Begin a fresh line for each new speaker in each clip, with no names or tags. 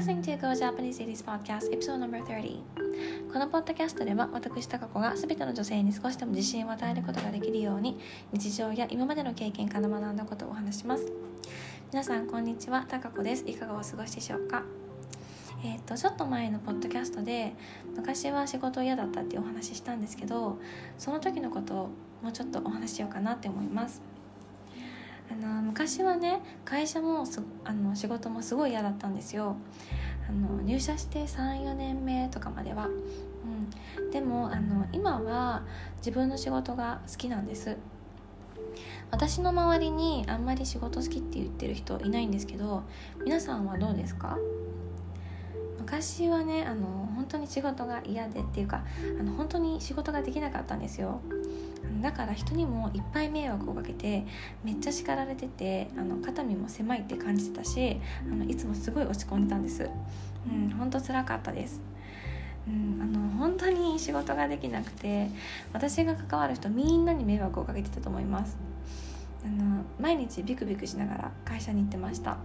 listening to Go Japanese Ladies Podcast episode No.30 このポッドキャストでは私タカ子が全ての女性に少しでも自信を与えることができるように日常や今までの経験から学んだことをお話します。皆さんこんにちはタカ子です。いかがお過ごしでしょうか？えーと、とちょっと前のポッドキャストで昔は仕事嫌だったっていうお話ししたんですけどその時のことをもうちょっとお話ししようかなって思います。あの昔はね会社もあの仕事もすごい嫌だったんですよ。あの入社して34年目とかまでは、うん、でもあの今は自分の仕事が好きなんです。私の周りにあんまり仕事好きって言ってる人いないんですけど皆さんはどうですか？昔はねあの本当に仕事が嫌でっていうかあの本当に仕事ができなかったんですよ。だから人にもいっぱい迷惑をかけてめっちゃ叱られててあの肩身も狭いって感じてたしあのいつもすごい落ち込んでたんです。うん本当辛かったです。うん、あの本当に仕事ができなくて私が関わる人みんなに迷惑をかけてたと思います。あの毎日ビクビクしながら会社に行ってました。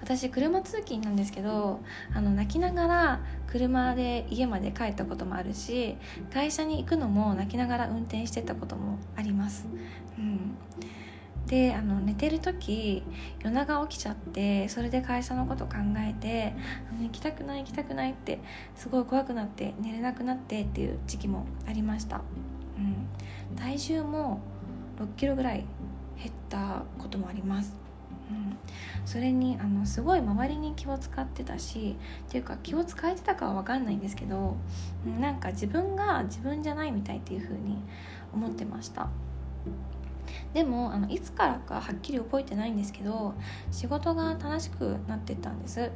私車通勤なんですけどあの泣きながら車で家まで帰ったこともあるし会社に行くのも泣きながら運転してたこともあります、うん、であの寝てる時夜中起きちゃってそれで会社のこと考えて行きたくない行きたくないってすごい怖くなって寝れなくなってっていう時期もありました、うん、体重も6キロぐらい減ったこともあります。うん、それにあのすごい周りに気を使ってたしっていうか気を使えてたかは分かんないんですけどなんか自分が自分じゃないみたいっていう風に思ってました。でもあのいつからかはっきり覚えてないんですけど仕事が楽しくなってったんです、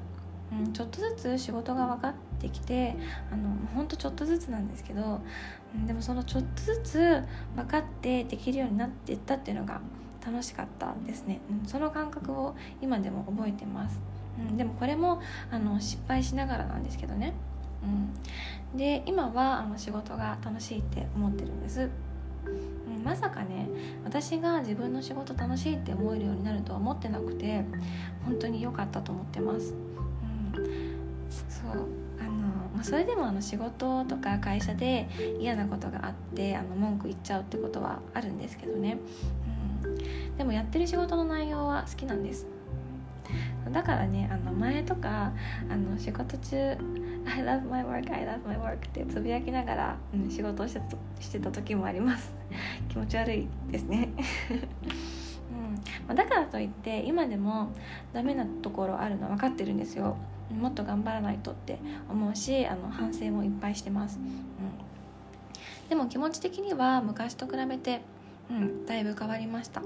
うん、ちょっとずつ仕事が分かってきてあのほんとちょっとずつなんですけど、うん、でもそのちょっとずつ分かってできるようになっていったっていうのが楽しかったですね、うん、その感覚を今でも覚えてます、うん、でもこれもあの失敗しながらなんですけどね、うん、で今はあの仕事が楽しいって思ってるんです、うん、まさかね私が自分の仕事楽しいって思えるようになるとは思ってなくて本当に良かったと思ってます、うん、そうあのま、それでもあの仕事とか会社で嫌なことがあってあの文句言っちゃうってことはあるんですけどね、うんでもやってる仕事の内容は好きなんです。だからねあの前とかあの仕事中「I love my work I love my work」ってつぶやきながら、うん、仕事をしてたしてた時もあります。気持ち悪いですね。うん。ま、だからといって今でもダメなところあるの分かってるんですよ。もっと頑張らないとって思うしあの反省もいっぱいしてます、うん、でも気持ち的には昔と比べてうん、だいぶ変わりました。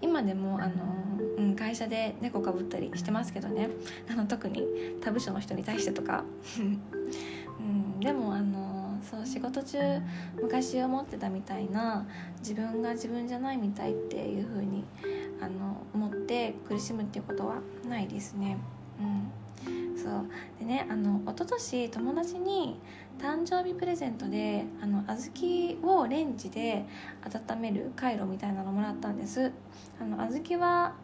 今でもあの、うん、会社で猫かぶったりしてますけどね。あの特に他部署の人に対してとか、うん、でもあのそう仕事中昔思ってたみたいな自分が自分じゃないみたいっていう風にあの思って苦しむっていうことはないですね。うん。そう。でねあの一昨年友達に誕生日プレゼントであの小豆をレンジで温める回路みたいなのもらったんです。あの小豆は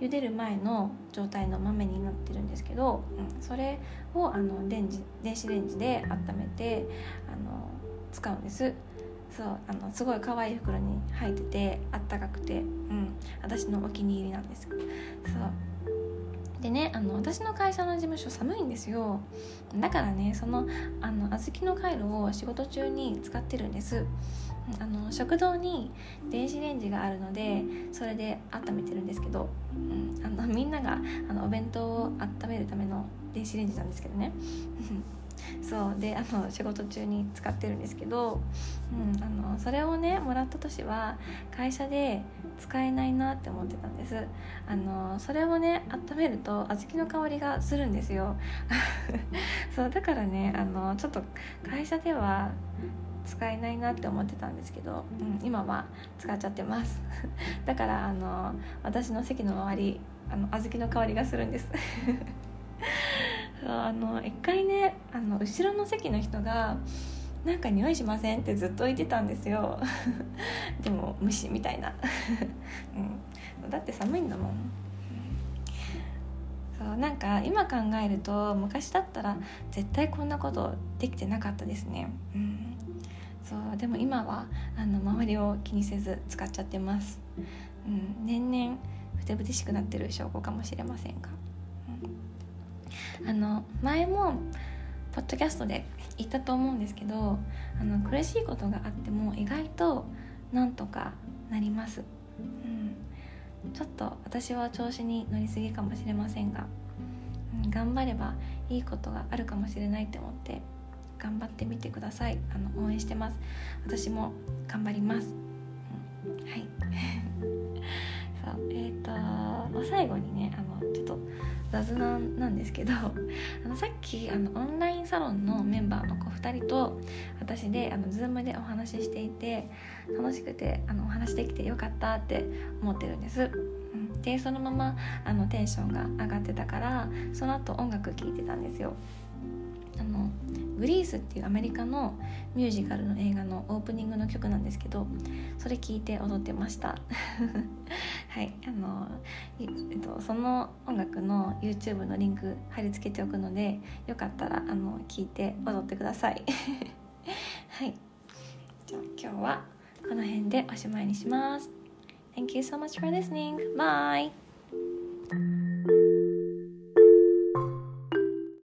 茹でる前の状態の豆になってるんですけど、うん、それをあのレンジ電子レンジで温めてあの使うんです。そうあのすごい可愛い袋に入っててあったかくて、うん、私のお気に入りなんです。そう。でねあの私の会社の事務所寒いんですよ。だからねそのあの小豆の回路を仕事中に使ってるんです。あの食堂に電子レンジがあるのでそれで温めてるんですけど、うん、あのみんながあのお弁当を温めるための電子レンジなんですけどね。そうであの仕事中に使ってるんですけど、うん、あのそれをねもらった年は会社で使えないなって思ってたんです。あのそれをね温めると小豆の香りがするんですよ。そうだからねあのちょっと会社では使えないなって思ってたんですけど、うん、今は使っちゃってます。だからあの私の席の周りあの小豆の香りがするんです。あの一回ねあの後ろの席の人が「なんか匂いしません?」ってずっと言ってたんですよ。でも虫みたいな、うん、だって寒いんだもん。そうなんか今考えると昔だったら絶対こんなことできてなかったですね。うん。そうでも今はあの周りを気にせず使っちゃってます、うん、年々ふてぶてしくなってる証拠かもしれませんが、あの前もポッドキャストで言ったと思うんですけどあの苦しいことがあっても意外となんとかなります、うん、ちょっと私は調子に乗りすぎかもしれませんが、うん、頑張ればいいことがあるかもしれないって思って頑張ってみてください。あの応援してます。私も頑張ります、うん、はい。そう。えっ、ー、と最後にねあのちょっと雑談なんですけど あのさっきあのオンラインサロンのメンバーの子2人と私であの Zoom でお話ししていて楽しくてあのお話できてよかったって思ってるんです。でそのままあのテンションが上がってたからその後音楽聴いてたんですよ。グリースっていうアメリカのミュージカルの映画のオープニングの曲なんですけどそれ聞いて踊ってました はいあの、えっと、その音楽の YouTube のリンク貼り付けておくのでよかったらあの聞いて踊ってください はいじゃあ今日はこの辺でおしまいにします Thank you so much for listening. Bye!